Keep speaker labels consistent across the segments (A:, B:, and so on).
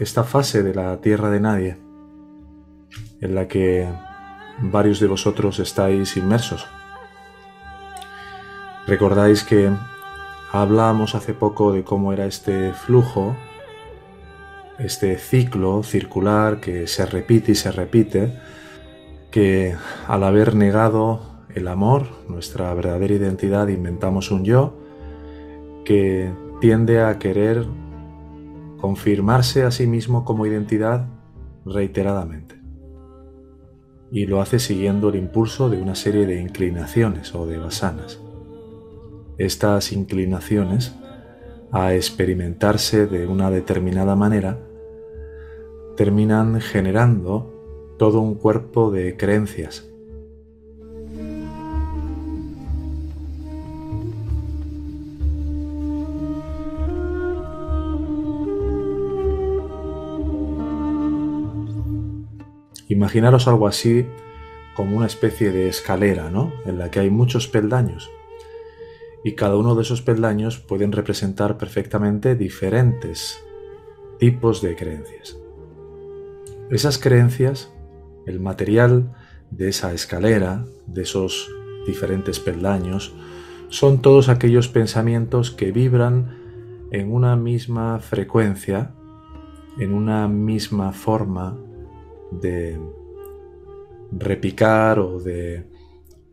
A: Esta fase de la tierra de nadie, en la que varios de vosotros estáis inmersos. Recordáis que hablábamos hace poco de cómo era este flujo, este ciclo circular que se repite y se repite, que al haber negado el amor, nuestra verdadera identidad, inventamos un yo que tiende a querer confirmarse a sí mismo como identidad reiteradamente. Y lo hace siguiendo el impulso de una serie de inclinaciones o de basanas. Estas inclinaciones a experimentarse de una determinada manera terminan generando todo un cuerpo de creencias Imaginaros algo así como una especie de escalera, ¿no? En la que hay muchos peldaños. Y cada uno de esos peldaños pueden representar perfectamente diferentes tipos de creencias. Esas creencias, el material de esa escalera, de esos diferentes peldaños, son todos aquellos pensamientos que vibran en una misma frecuencia, en una misma forma de repicar o de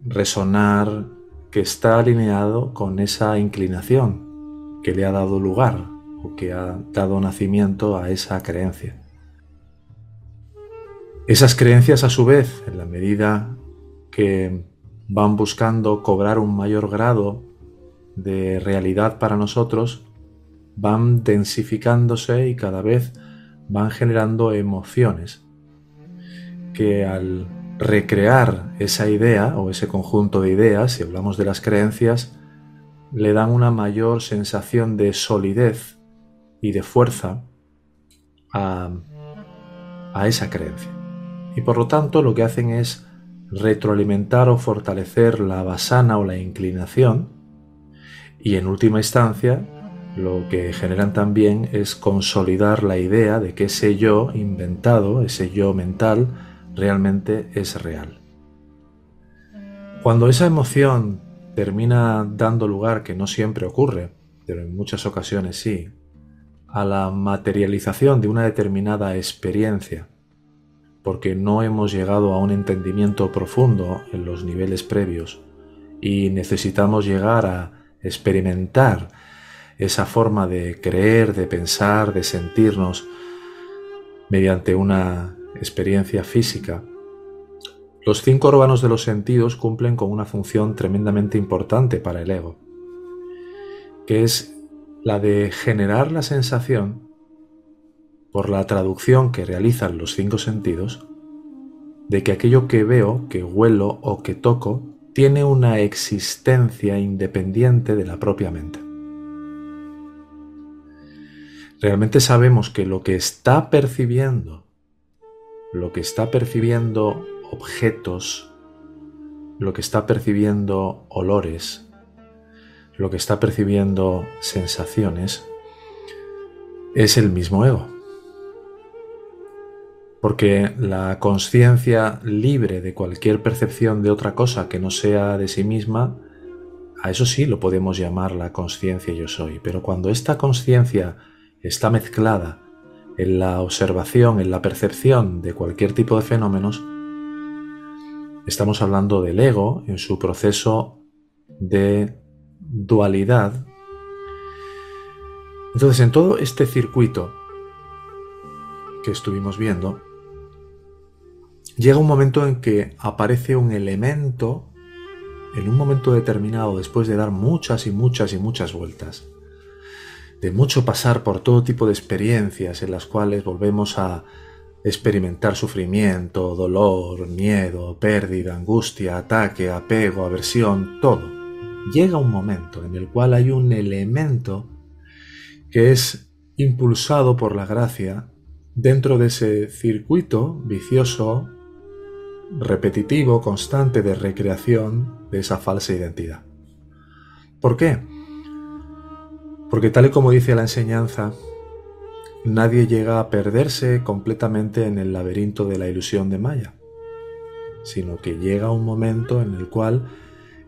A: resonar que está alineado con esa inclinación que le ha dado lugar o que ha dado nacimiento a esa creencia. Esas creencias a su vez, en la medida que van buscando cobrar un mayor grado de realidad para nosotros, van densificándose y cada vez van generando emociones que al recrear esa idea o ese conjunto de ideas, si hablamos de las creencias, le dan una mayor sensación de solidez y de fuerza a, esa creencia. Y por lo tanto lo que hacen es retroalimentar o fortalecer la basana o la inclinación y en última instancia lo que generan también es consolidar la idea de que ese yo inventado, ese yo mental, realmente es real. Cuando esa emoción termina dando lugar, que no siempre ocurre, pero en muchas ocasiones sí, a la materialización de una determinada experiencia, porque no hemos llegado a un entendimiento profundo en los niveles previos y necesitamos llegar a experimentar esa forma de creer, de pensar, de sentirnos mediante una experiencia física, los cinco órganos de los sentidos cumplen con una función tremendamente importante para el ego, que es la de generar la sensación, por la traducción que realizan los cinco sentidos, de que aquello que veo, que huelo o que toco tiene una existencia independiente de la propia mente. Realmente sabemos que lo que está percibiendo lo que está percibiendo objetos, lo que está percibiendo olores, lo que está percibiendo sensaciones, es el mismo ego. Porque la conciencia libre de cualquier percepción de otra cosa que no sea de sí misma, a eso sí lo podemos llamar la conciencia yo soy. Pero cuando esta conciencia está mezclada en la observación, en la percepción de cualquier tipo de fenómenos, estamos hablando del ego en su proceso de dualidad. Entonces, en todo este circuito que estuvimos viendo, llega un momento en que aparece un elemento, en un momento determinado, después de dar muchas y muchas y muchas vueltas, de mucho pasar por todo tipo de experiencias en las cuales volvemos a experimentar sufrimiento, dolor, miedo, pérdida, angustia, ataque, apego, aversión, todo. Llega un momento en el cual hay un elemento que es impulsado por la gracia dentro de ese circuito vicioso, repetitivo, constante de recreación de esa falsa identidad. ¿Por qué? Porque tal y como dice la enseñanza, nadie llega a perderse completamente en el laberinto de la ilusión de Maya, sino que llega un momento en el cual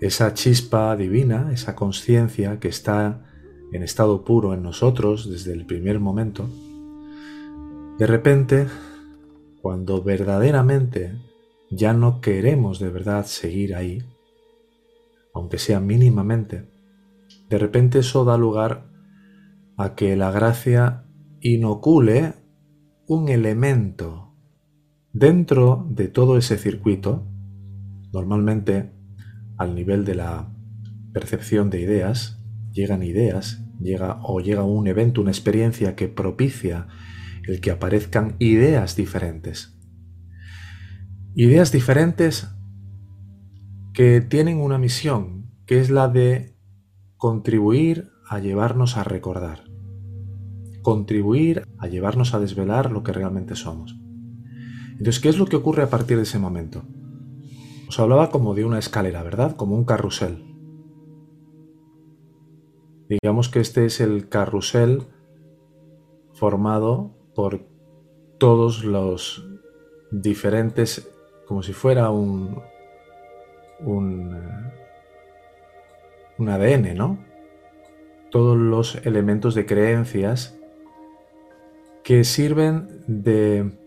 A: esa chispa divina, esa conciencia que está en estado puro en nosotros desde el primer momento, de repente, cuando verdaderamente ya no queremos de verdad seguir ahí, aunque sea mínimamente, de repente eso da lugar a que la gracia inocule un elemento dentro de todo ese circuito, normalmente al nivel de la percepción de ideas, llegan ideas, llega o llega un evento, una experiencia que propicia el que aparezcan ideas diferentes. Ideas diferentes que tienen una misión, que es la de contribuir a llevarnos a recordar contribuir a llevarnos a desvelar lo que realmente somos. Entonces, ¿qué es lo que ocurre a partir de ese momento? Os hablaba como de una escalera, ¿verdad? Como un carrusel. Digamos que este es el carrusel formado por todos los diferentes, como si fuera un, un, un ADN, ¿no? Todos los elementos de creencias que sirven de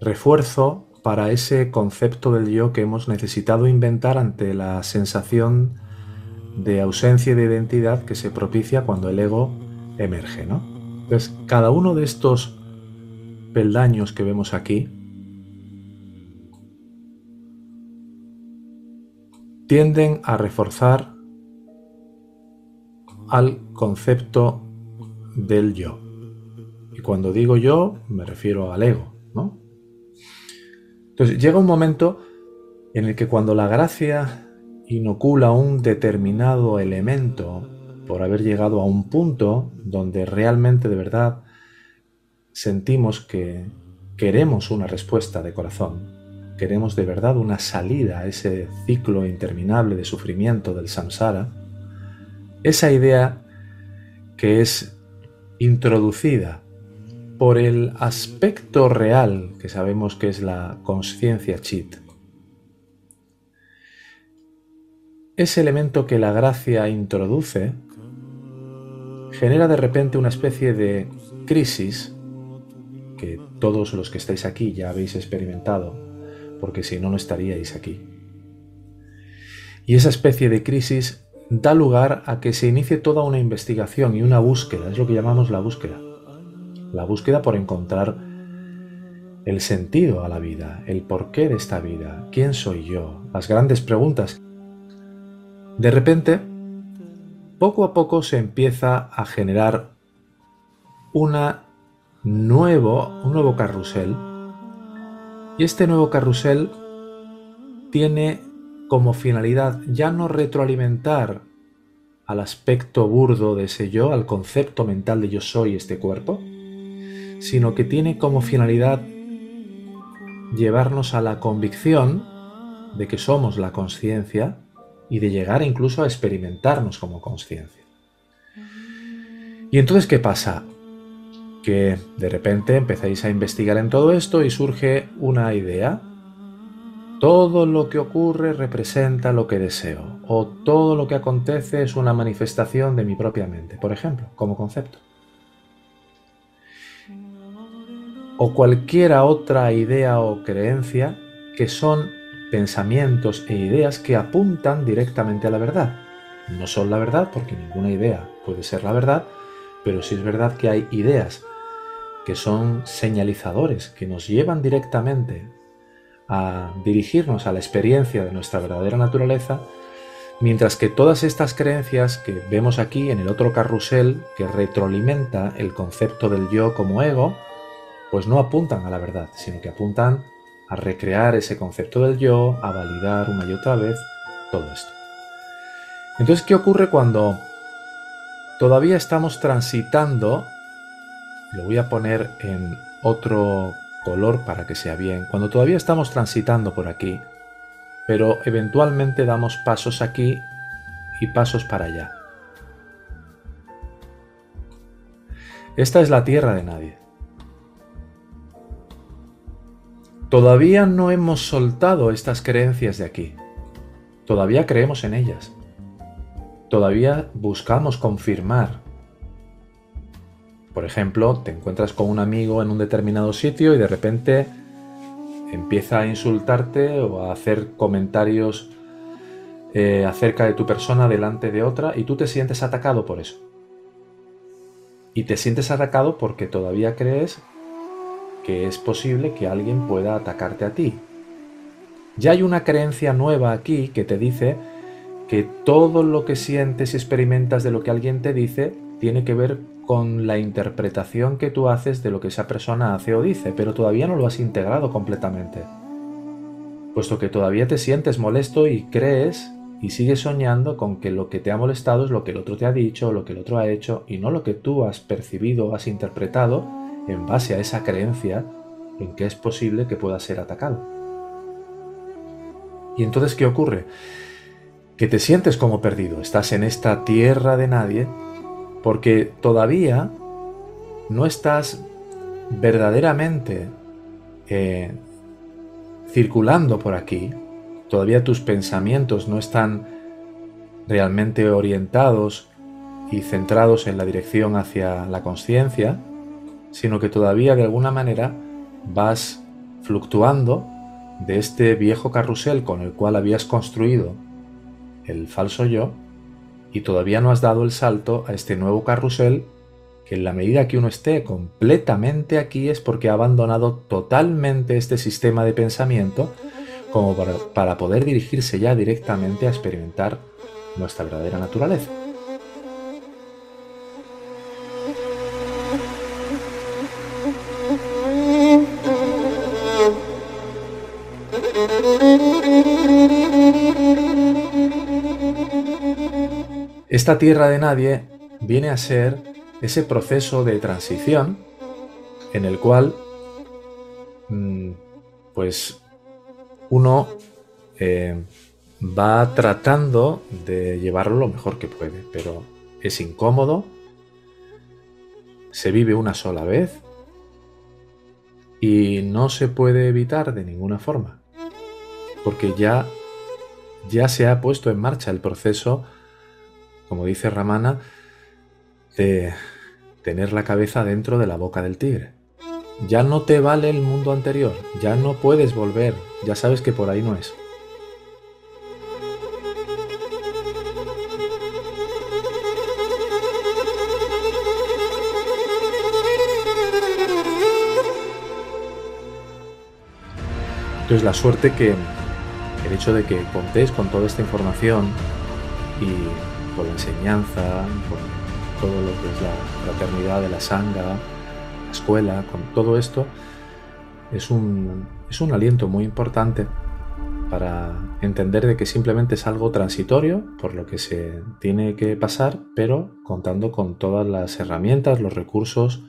A: refuerzo para ese concepto del yo que hemos necesitado inventar ante la sensación de ausencia de identidad que se propicia cuando el ego emerge, ¿no? Cada uno de estos peldaños que vemos aquí tienden a reforzar al concepto del yo. Y cuando digo yo, me refiero al ego, ¿no? Entonces llega un momento en el que cuando la gracia inocula un determinado elemento por haber llegado a un punto donde realmente de verdad sentimos que queremos una respuesta de corazón, queremos de verdad una salida a ese ciclo interminable de sufrimiento del samsara, esa idea que es introducida por el aspecto real que sabemos que es la conciencia chit. Ese elemento que la gracia introduce genera de repente una especie de crisis que todos los que estáis aquí ya habéis experimentado, porque si no, no estaríais aquí. Y esa especie de crisis da lugar a que se inicie toda una investigación y una búsqueda, es lo que llamamos la búsqueda la búsqueda por encontrar el sentido a la vida, el porqué de esta vida, quién soy yo, las grandes preguntas. De repente, poco a poco se empieza a generar una nuevo, un nuevo carrusel y este nuevo carrusel tiene como finalidad ya no retroalimentar al aspecto burdo de ese yo, al concepto mental de yo soy este cuerpo, sino que tiene como finalidad llevarnos a la convicción de que somos la conciencia y de llegar incluso a experimentarnos como conciencia. Y entonces, ¿qué pasa? Que de repente empezáis a investigar en todo esto y surge una idea. Todo lo que ocurre representa lo que deseo, o todo lo que acontece es una manifestación de mi propia mente, por ejemplo, como concepto. O cualquiera otra idea o creencia que son pensamientos e ideas que apuntan directamente a la verdad. No son la verdad porque ninguna idea puede ser la verdad, pero sí es verdad que hay ideas que son señalizadores, que nos llevan directamente a dirigirnos a la experiencia de nuestra verdadera naturaleza, mientras que todas estas creencias que vemos aquí en el otro carrusel que retroalimenta el concepto del yo como ego, pues no apuntan a la verdad, sino que apuntan a recrear ese concepto del yo, a validar una y otra vez todo esto. Entonces, ¿qué ocurre cuando todavía estamos transitando? Lo voy a poner en otro color para que sea bien. Cuando todavía estamos transitando por aquí, pero eventualmente damos pasos aquí y pasos para allá. Esta es la tierra de nadie. Todavía no hemos soltado estas creencias de aquí. Todavía creemos en ellas. Todavía buscamos confirmar. Por ejemplo, te encuentras con un amigo en un determinado sitio y de repente empieza a insultarte o a hacer comentarios eh, acerca de tu persona delante de otra y tú te sientes atacado por eso. Y te sientes atacado porque todavía crees que es posible que alguien pueda atacarte a ti. Ya hay una creencia nueva aquí que te dice que todo lo que sientes y experimentas de lo que alguien te dice tiene que ver con la interpretación que tú haces de lo que esa persona hace o dice, pero todavía no lo has integrado completamente. Puesto que todavía te sientes molesto y crees y sigues soñando con que lo que te ha molestado es lo que el otro te ha dicho, lo que el otro ha hecho y no lo que tú has percibido, has interpretado en base a esa creencia en que es posible que pueda ser atacado. Y entonces, ¿qué ocurre? Que te sientes como perdido, estás en esta tierra de nadie porque todavía no estás verdaderamente eh, circulando por aquí, todavía tus pensamientos no están realmente orientados y centrados en la dirección hacia la conciencia, sino que todavía de alguna manera vas fluctuando de este viejo carrusel con el cual habías construido el falso yo y todavía no has dado el salto a este nuevo carrusel que en la medida que uno esté completamente aquí es porque ha abandonado totalmente este sistema de pensamiento como para, para poder dirigirse ya directamente a experimentar nuestra verdadera naturaleza. Esta tierra de nadie viene a ser ese proceso de transición en el cual mm, pues uno eh, va tratando de llevarlo lo mejor que puede, pero es incómodo, se vive una sola vez y no se puede evitar de ninguna forma, porque ya, ya se ha puesto en marcha el proceso como dice Ramana, de tener la cabeza dentro de la boca del tigre. Ya no te vale el mundo anterior, ya no puedes volver, ya sabes que por ahí no es. Entonces la suerte que el hecho de que contéis con toda esta información y por la enseñanza, por todo lo que es la fraternidad de la sanga, la escuela, con todo esto, es un, es un aliento muy importante para entender de que simplemente es algo transitorio por lo que se tiene que pasar, pero contando con todas las herramientas, los recursos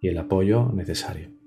A: y el apoyo necesario.